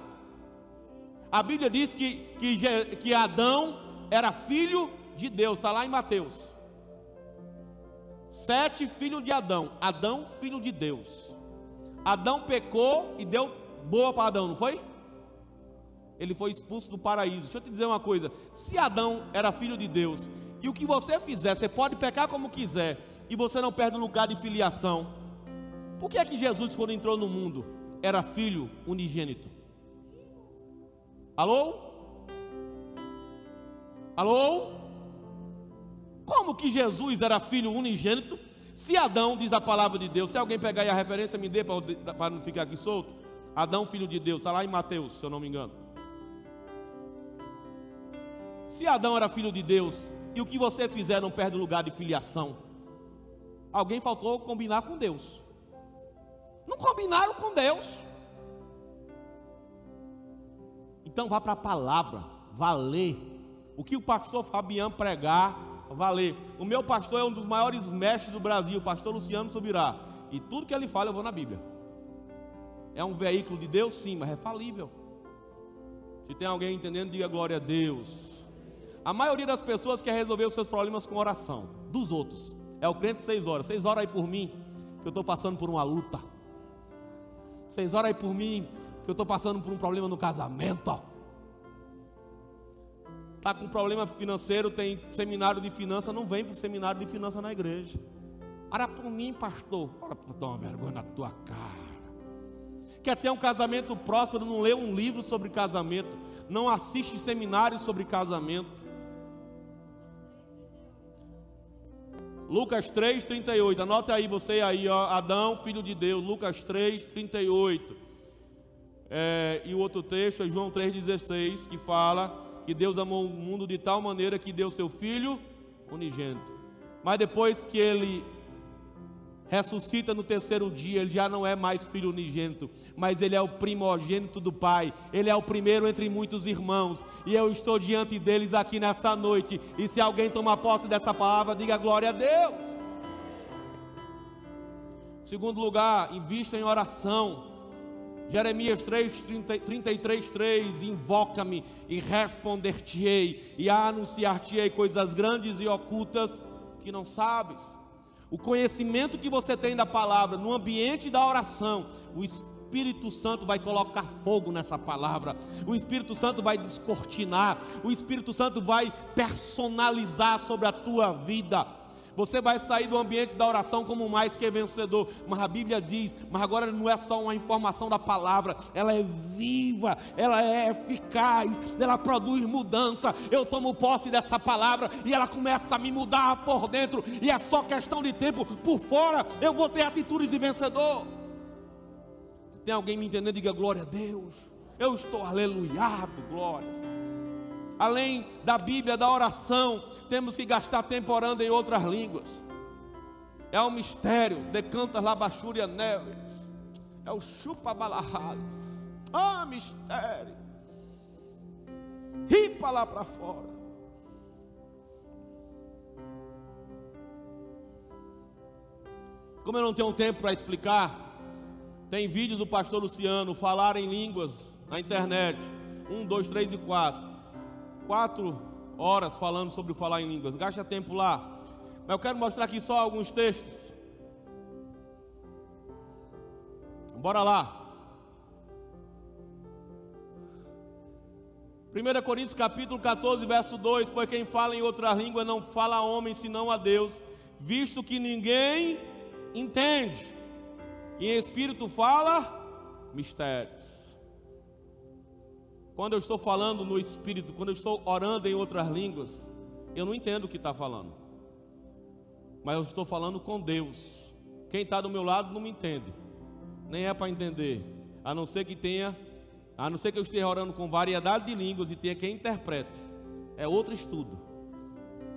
A Bíblia diz que, que, que Adão era filho de Deus, está lá em Mateus. Sete filhos de Adão, Adão, filho de Deus. Adão pecou e deu boa para Adão, não foi? Ele foi expulso do paraíso. Deixa eu te dizer uma coisa: se Adão era filho de Deus, e o que você fizer, você pode pecar como quiser, e você não perde o lugar de filiação. Por que é que Jesus, quando entrou no mundo, era filho unigênito? Alô? Alô? Como que Jesus era filho unigênito? Se Adão, diz a palavra de Deus, se alguém pegar aí a referência, me dê para não ficar aqui solto. Adão, filho de Deus, está lá em Mateus, se eu não me engano. Se Adão era filho de Deus, e o que você fizer não perde lugar de filiação, alguém faltou combinar com Deus. Não combinaram com Deus. Então vá para a palavra, vá ler. O que o pastor Fabiano pregar, vá ler. O meu pastor é um dos maiores mestres do Brasil, o pastor Luciano Subirá. E tudo que ele fala eu vou na Bíblia. É um veículo de Deus, sim, mas é falível. Se tem alguém entendendo, diga glória a Deus. A maioria das pessoas quer resolver os seus problemas com oração, dos outros. É o crente seis horas. Seis horas aí por mim, que eu estou passando por uma luta. Seis horas aí por mim, que eu estou passando por um problema no casamento. Está com problema financeiro, tem seminário de finança, não vem para o seminário de finança na igreja. Ora por mim, pastor. Ora para dar uma vergonha na tua cara. Quer ter um casamento próspero, não lê um livro sobre casamento, não assiste seminários sobre casamento. Lucas 3, 38. Anote aí você aí, ó, Adão, filho de Deus. Lucas 3, 38. É, e o outro texto é João 3,16, que fala que Deus amou o mundo de tal maneira que deu seu filho unigênito. Mas depois que ele ressuscita no terceiro dia, ele já não é mais filho unigênito, mas ele é o primogênito do Pai, ele é o primeiro entre muitos irmãos, e eu estou diante deles aqui nessa noite. E se alguém tomar posse dessa palavra, diga glória a Deus. Segundo lugar, invista em oração. Jeremias 3, 30, 33, 3: Invoca-me e responder-te-ei, e anunciar-te-ei coisas grandes e ocultas que não sabes. O conhecimento que você tem da palavra no ambiente da oração, o Espírito Santo vai colocar fogo nessa palavra, o Espírito Santo vai descortinar, o Espírito Santo vai personalizar sobre a tua vida. Você vai sair do ambiente da oração como mais que vencedor. Mas a Bíblia diz, mas agora não é só uma informação da palavra, ela é viva, ela é eficaz, ela produz mudança. Eu tomo posse dessa palavra e ela começa a me mudar por dentro, e é só questão de tempo. Por fora, eu vou ter atitudes de vencedor. Se tem alguém me entendendo, diga glória a Deus. Eu estou aleluiado, glórias além da Bíblia, da oração, temos que gastar tempo orando em outras línguas. É um mistério, decanta labachúria neves, é o chupa balahales. Ah, mistério. Ripa lá para fora. Como eu não tenho tempo para explicar, tem vídeos do pastor Luciano falar em línguas na internet. Um, dois, três e quatro quatro horas falando sobre o falar em línguas. Gasta tempo lá. Mas eu quero mostrar aqui só alguns textos. Bora lá. 1 Coríntios capítulo 14, verso 2: Pois quem fala em outra língua não fala a homem senão a Deus, visto que ninguém entende. E em espírito fala mistérios. Quando eu estou falando no espírito, quando eu estou orando em outras línguas, eu não entendo o que está falando, mas eu estou falando com Deus. Quem está do meu lado não me entende, nem é para entender, a não ser que tenha, a não ser que eu esteja orando com variedade de línguas e tenha quem interprete, é outro estudo.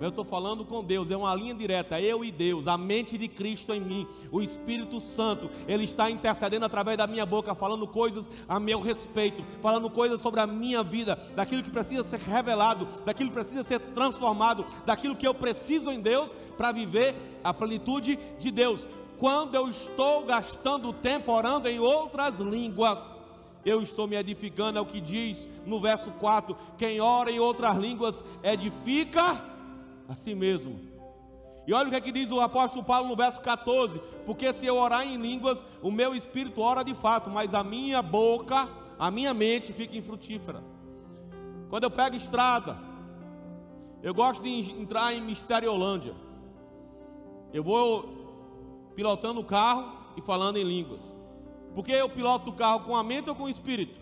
Eu estou falando com Deus, é uma linha direta, eu e Deus, a mente de Cristo em mim, o Espírito Santo, Ele está intercedendo através da minha boca, falando coisas a meu respeito, falando coisas sobre a minha vida, daquilo que precisa ser revelado, daquilo que precisa ser transformado, daquilo que eu preciso em Deus para viver a plenitude de Deus. Quando eu estou gastando tempo orando em outras línguas, eu estou me edificando, é o que diz no verso 4: quem ora em outras línguas edifica a si mesmo. E olha o que, é que diz o apóstolo Paulo no verso 14: Porque se eu orar em línguas, o meu espírito ora de fato, mas a minha boca, a minha mente fica infrutífera. Quando eu pego estrada, eu gosto de entrar em Misteriolândia. Eu vou pilotando o carro e falando em línguas. Porque eu piloto o carro com a mente ou com o espírito?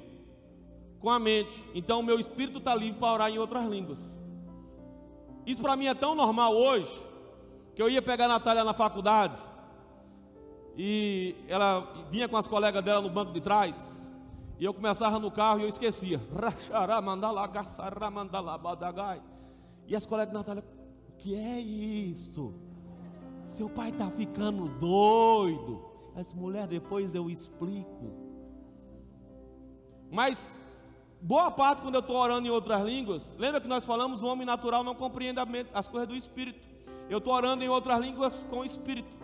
Com a mente. Então o meu espírito está livre para orar em outras línguas. Isso para mim é tão normal hoje, que eu ia pegar a Natália na faculdade, e ela vinha com as colegas dela no banco de trás, e eu começava no carro e eu esquecia. E as colegas Natália, o que é isso? Seu pai está ficando doido. Essa mulher, depois eu explico. Mas Boa parte, quando eu estou orando em outras línguas, lembra que nós falamos: o homem natural não compreende as coisas do espírito. Eu estou orando em outras línguas com o espírito.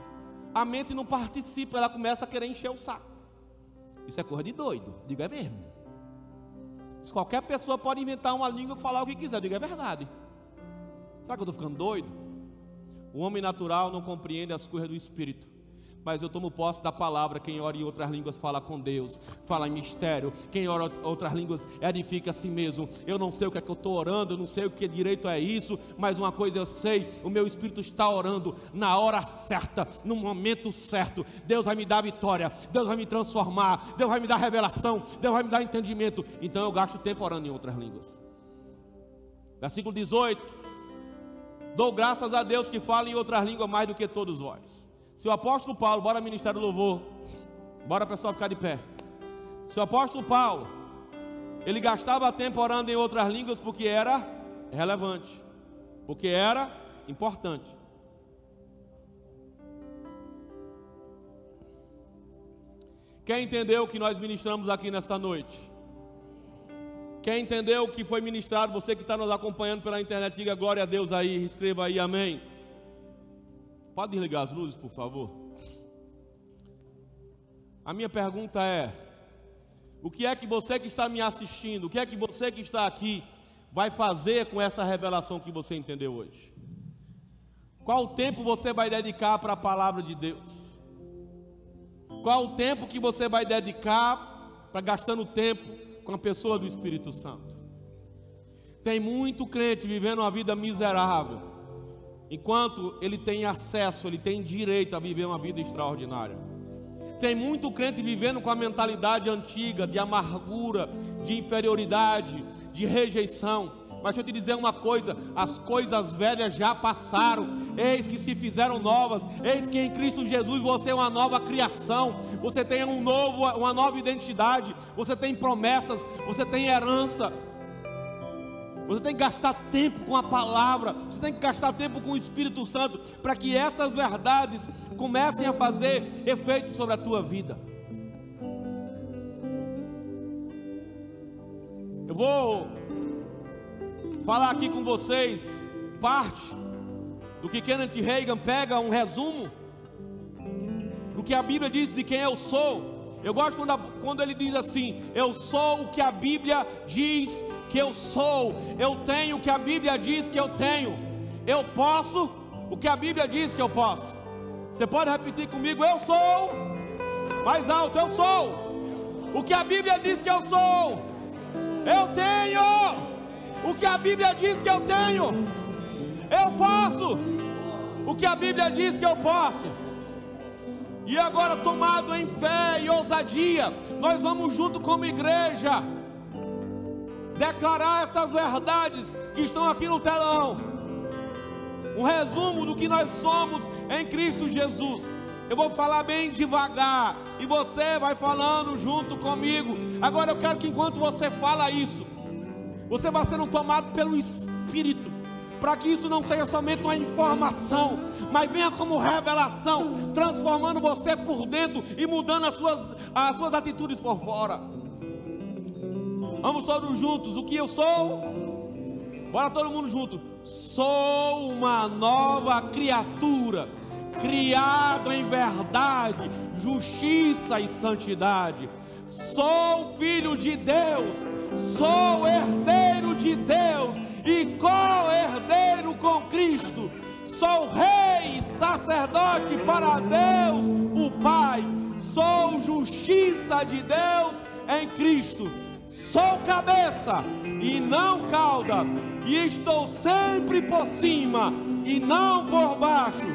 A mente não participa, ela começa a querer encher o saco. Isso é coisa de doido, diga é mesmo. Se qualquer pessoa pode inventar uma língua e falar o que quiser, diga é verdade. Será que eu estou ficando doido? O homem natural não compreende as coisas do espírito mas eu tomo posse da palavra. Quem ora em outras línguas fala com Deus, fala em mistério. Quem ora em outras línguas edifica a si mesmo. Eu não sei o que é que eu estou orando, eu não sei o que direito é isso, mas uma coisa eu sei: o meu espírito está orando na hora certa, no momento certo. Deus vai me dar vitória, Deus vai me transformar, Deus vai me dar revelação, Deus vai me dar entendimento. Então eu gasto tempo orando em outras línguas. Versículo 18: Dou graças a Deus que fala em outras línguas mais do que todos vós. Se o apóstolo Paulo, bora ministério louvor, bora pessoal ficar de pé. Se o apóstolo Paulo, ele gastava tempo orando em outras línguas porque era relevante, porque era importante. Quem entendeu o que nós ministramos aqui nesta noite? Quem entendeu o que foi ministrado, você que está nos acompanhando pela internet, diga glória a Deus aí, escreva aí, amém. Pode desligar as luzes, por favor? A minha pergunta é: o que é que você que está me assistindo, o que é que você que está aqui vai fazer com essa revelação que você entendeu hoje? Qual tempo você vai dedicar para a palavra de Deus? Qual o tempo que você vai dedicar para gastando tempo com a pessoa do Espírito Santo? Tem muito crente vivendo uma vida miserável enquanto ele tem acesso, ele tem direito a viver uma vida extraordinária. Tem muito crente vivendo com a mentalidade antiga de amargura, de inferioridade, de rejeição. Mas deixa eu te dizer uma coisa: as coisas velhas já passaram, eis que se fizeram novas, eis que em Cristo Jesus você é uma nova criação, você tem um novo, uma nova identidade, você tem promessas, você tem herança, você tem que gastar tempo com a palavra, você tem que gastar tempo com o Espírito Santo, para que essas verdades comecem a fazer efeito sobre a tua vida. Eu vou falar aqui com vocês parte do que Kenneth Reagan pega um resumo do que a Bíblia diz de quem eu sou. Eu gosto quando, a, quando ele diz assim: Eu sou o que a Bíblia diz que eu sou, eu tenho o que a Bíblia diz que eu tenho, eu posso o que a Bíblia diz que eu posso. Você pode repetir comigo: Eu sou, mais alto, eu sou o que a Bíblia diz que eu sou, eu tenho o que a Bíblia diz que eu tenho, eu posso o que a Bíblia diz que eu posso. E agora, tomado em fé e ousadia, nós vamos junto como igreja declarar essas verdades que estão aqui no telão. Um resumo do que nós somos em Cristo Jesus. Eu vou falar bem devagar e você vai falando junto comigo. Agora eu quero que enquanto você fala isso, você vá sendo tomado pelo Espírito, para que isso não seja somente uma informação, mas venha como revelação, transformando você por dentro e mudando as suas, as suas atitudes por fora. Vamos todos juntos. O que eu sou? Bora todo mundo junto. Sou uma nova criatura, criado em verdade, justiça e santidade. Sou filho de Deus, sou herdeiro de Deus e co-herdeiro com Cristo? Sou rei, sacerdote para Deus, o Pai, sou justiça de Deus em Cristo, sou cabeça e não cauda, e estou sempre por cima e não por baixo,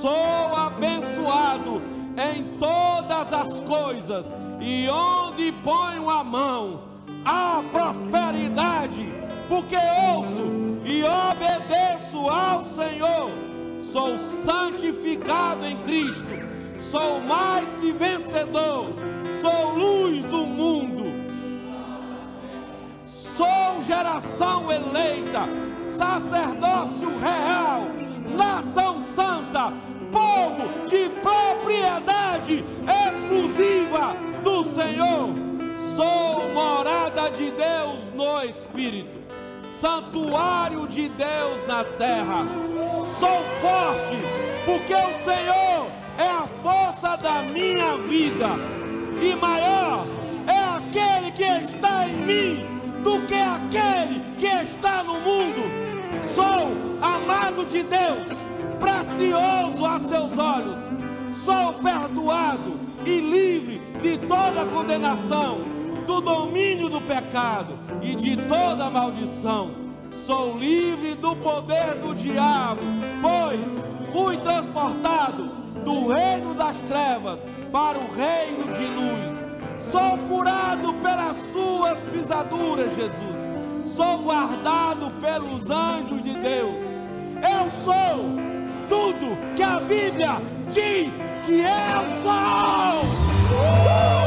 sou abençoado em todas as coisas, e onde ponho a mão, há prosperidade, porque ouço e obedeço ao Senhor. Sou santificado em Cristo, sou mais que vencedor, sou luz do mundo, sou geração eleita, sacerdócio real, nação santa, povo de propriedade exclusiva do Senhor. Sou morada de Deus no Espírito santuário de Deus na terra. Sou forte, porque o Senhor é a força da minha vida, e maior é aquele que está em mim do que aquele que está no mundo. Sou amado de Deus, precioso a seus olhos. Sou perdoado e livre de toda condenação do domínio do pecado e de toda maldição. Sou livre do poder do diabo, pois fui transportado do reino das trevas para o reino de luz. Sou curado pelas suas pisaduras, Jesus. Sou guardado pelos anjos de Deus. Eu sou tudo que a Bíblia diz que eu sou. Uh!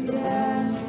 this.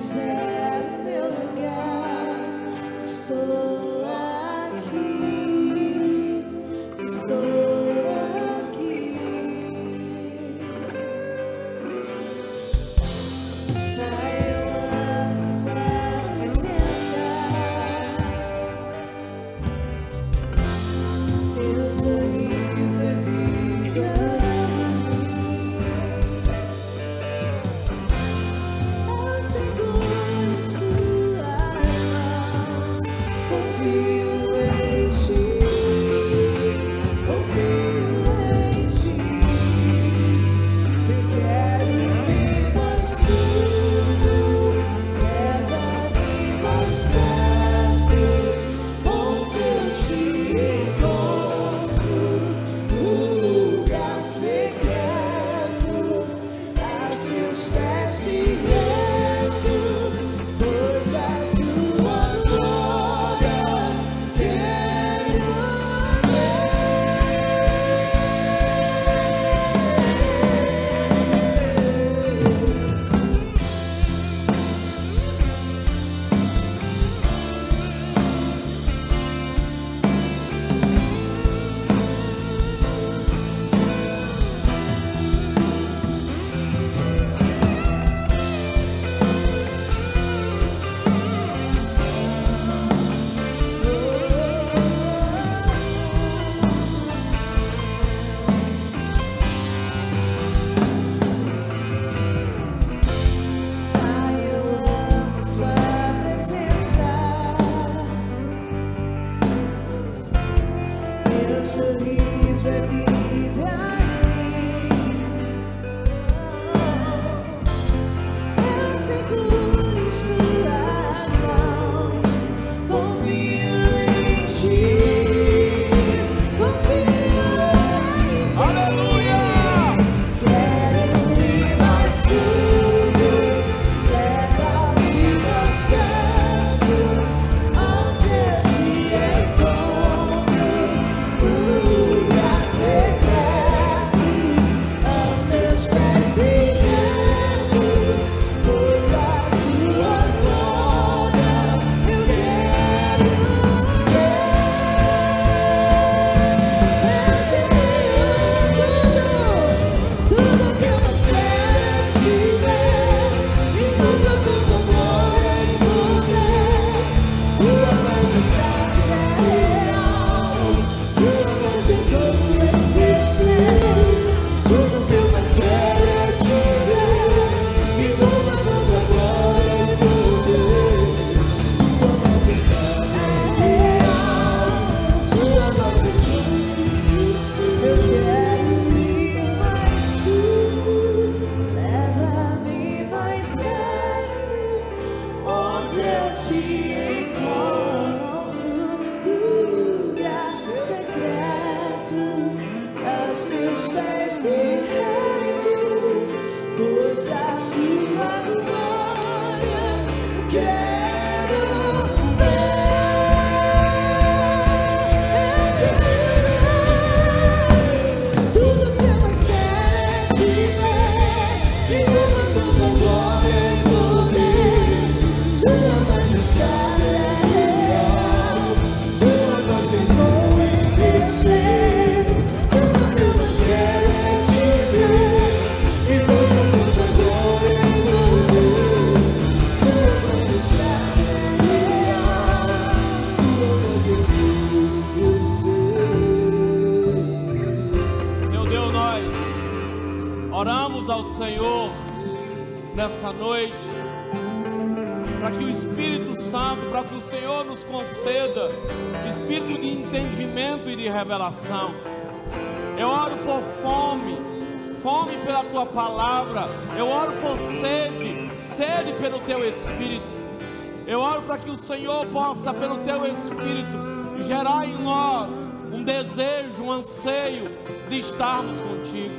Senhor possa, pelo teu Espírito, gerar em nós um desejo, um anseio de estarmos contigo.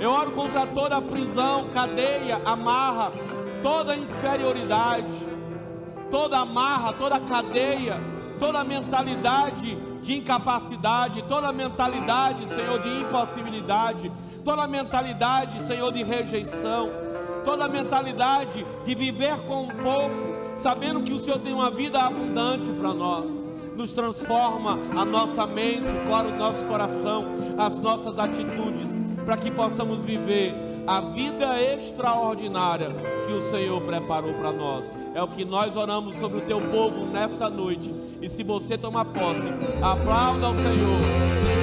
Eu oro contra toda prisão, cadeia, amarra, toda inferioridade, toda amarra, toda cadeia, toda mentalidade de incapacidade, toda mentalidade, Senhor, de impossibilidade, toda mentalidade, Senhor, de rejeição, toda mentalidade de viver com pouco, sabendo que o Senhor tem uma vida abundante para nós. Nos transforma a nossa mente, o nosso coração, as nossas atitudes, para que possamos viver a vida extraordinária que o Senhor preparou para nós. É o que nós oramos sobre o teu povo nessa noite. E se você tomar posse, aplauda ao Senhor.